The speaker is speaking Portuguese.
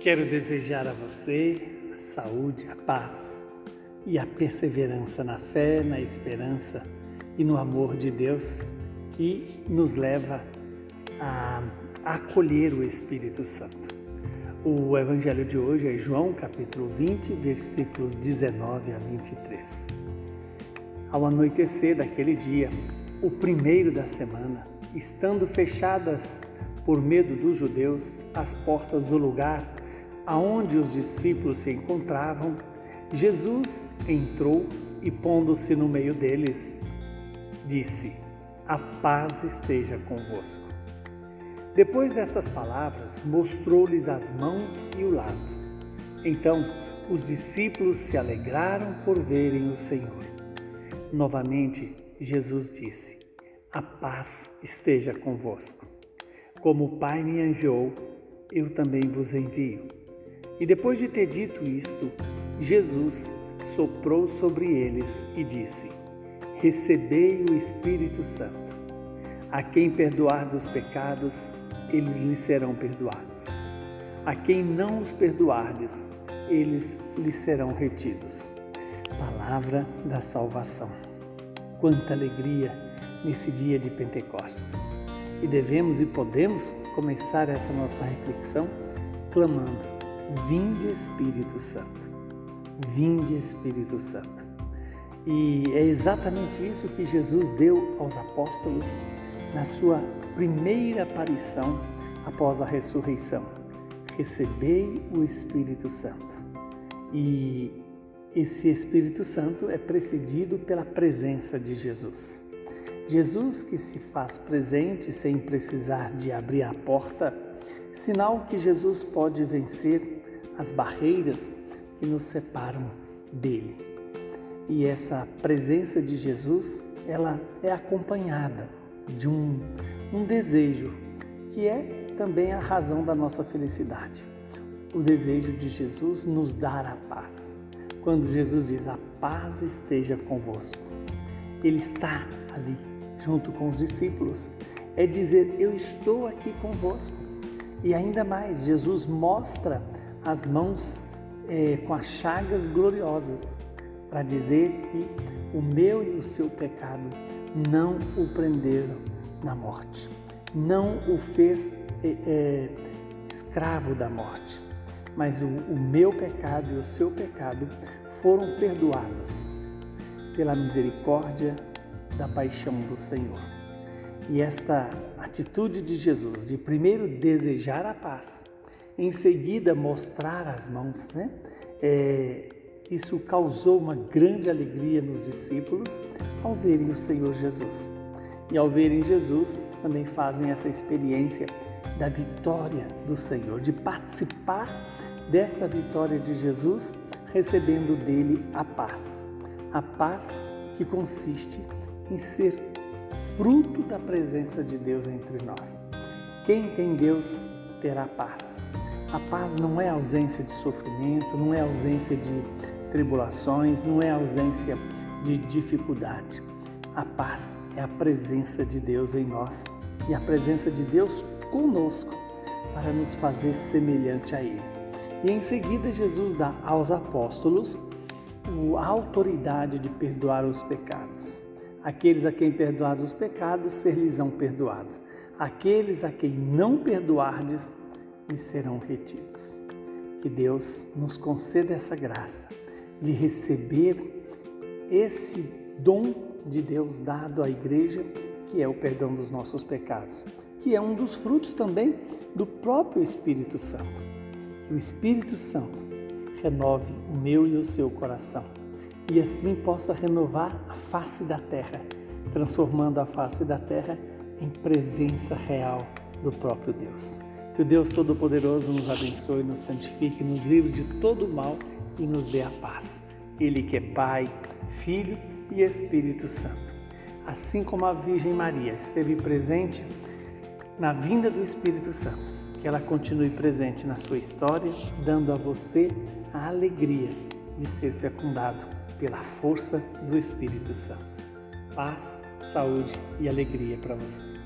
Quero desejar a você a saúde, a paz e a perseverança na fé, na esperança e no amor de Deus que nos leva a acolher o Espírito Santo. O evangelho de hoje é João capítulo 20, versículos 19 a 23. Ao anoitecer daquele dia, o primeiro da semana, estando fechadas por medo dos judeus as portas do lugar aonde os discípulos se encontravam, Jesus entrou e, pondo-se no meio deles, disse: A paz esteja convosco. Depois destas palavras, mostrou-lhes as mãos e o lado. Então, os discípulos se alegraram por verem o Senhor. Novamente, Jesus disse: A paz esteja convosco. Como o Pai me enviou, eu também vos envio. E depois de ter dito isto, Jesus soprou sobre eles e disse: Recebei o Espírito Santo. A quem perdoardes os pecados, eles lhes serão perdoados. A quem não os perdoardes, eles lhes serão retidos. Palavra da salvação. Quanta alegria nesse dia de Pentecostes. E devemos e podemos começar essa nossa reflexão clamando Vinde Espírito Santo. Vinde Espírito Santo. E é exatamente isso que Jesus deu aos apóstolos na sua primeira aparição após a ressurreição. Recebei o Espírito Santo. E esse Espírito Santo é precedido pela presença de Jesus. Jesus que se faz presente sem precisar de abrir a porta, sinal que Jesus pode vencer as barreiras que nos separam dele. E essa presença de Jesus, ela é acompanhada de um, um desejo que é também a razão da nossa felicidade. O desejo de Jesus nos dar a paz. Quando Jesus diz: "A paz esteja convosco", ele está ali junto com os discípulos. É dizer: "Eu estou aqui convosco". E ainda mais, Jesus mostra as mãos é, com as chagas gloriosas, para dizer que o meu e o seu pecado não o prenderam na morte, não o fez é, é, escravo da morte, mas o, o meu pecado e o seu pecado foram perdoados pela misericórdia da paixão do Senhor. E esta atitude de Jesus de primeiro desejar a paz em seguida mostrar as mãos, né? É, isso causou uma grande alegria nos discípulos ao verem o Senhor Jesus. E ao verem Jesus, também fazem essa experiência da vitória do Senhor, de participar desta vitória de Jesus, recebendo dele a paz. A paz que consiste em ser fruto da presença de Deus entre nós. Quem tem Deus terá paz. A paz não é ausência de sofrimento, não é ausência de tribulações, não é ausência de dificuldade. A paz é a presença de Deus em nós e a presença de Deus conosco para nos fazer semelhante a Ele. E em seguida, Jesus dá aos apóstolos a autoridade de perdoar os pecados. Aqueles a quem perdoados os pecados, ser-lhes-ão perdoados. Aqueles a quem não perdoardes, e serão retidos. Que Deus nos conceda essa graça de receber esse dom de Deus dado à igreja, que é o perdão dos nossos pecados, que é um dos frutos também do próprio Espírito Santo. Que o Espírito Santo renove o meu e o seu coração e assim possa renovar a face da terra, transformando a face da terra em presença real do próprio Deus. Que o Deus Todo-Poderoso nos abençoe, nos santifique, nos livre de todo mal e nos dê a paz. Ele que é Pai, Filho e Espírito Santo. Assim como a Virgem Maria esteve presente na vinda do Espírito Santo, que ela continue presente na sua história, dando a você a alegria de ser fecundado pela força do Espírito Santo. Paz, saúde e alegria para você.